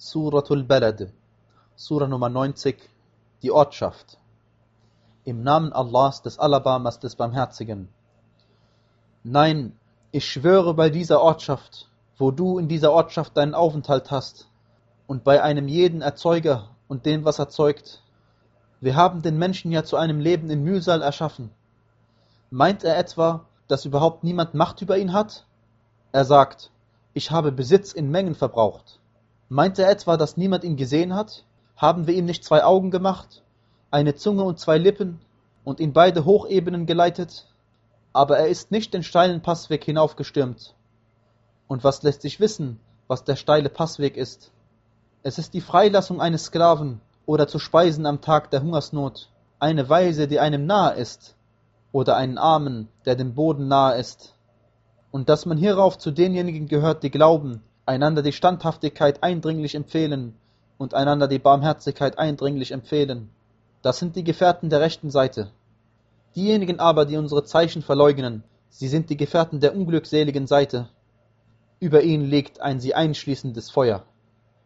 Suratul Balad, Sura Nummer 90, die Ortschaft. Im Namen Allahs, des Alabamas, des Barmherzigen. Nein, ich schwöre bei dieser Ortschaft, wo du in dieser Ortschaft deinen Aufenthalt hast, und bei einem jeden Erzeuger und dem, was erzeugt. Wir haben den Menschen ja zu einem Leben in Mühsal erschaffen. Meint er etwa, dass überhaupt niemand Macht über ihn hat? Er sagt, ich habe Besitz in Mengen verbraucht. Meint er etwa, dass niemand ihn gesehen hat? Haben wir ihm nicht zwei Augen gemacht, eine Zunge und zwei Lippen und in beide Hochebenen geleitet? Aber er ist nicht den steilen Passweg hinaufgestürmt. Und was lässt sich wissen, was der steile Passweg ist? Es ist die Freilassung eines Sklaven oder zu speisen am Tag der Hungersnot, eine Weise, die einem nahe ist, oder einen Armen, der dem Boden nahe ist. Und dass man hierauf zu denjenigen gehört, die glauben, einander die Standhaftigkeit eindringlich empfehlen und einander die Barmherzigkeit eindringlich empfehlen. Das sind die Gefährten der rechten Seite. Diejenigen aber, die unsere Zeichen verleugnen, sie sind die Gefährten der unglückseligen Seite. Über ihnen liegt ein sie einschließendes Feuer.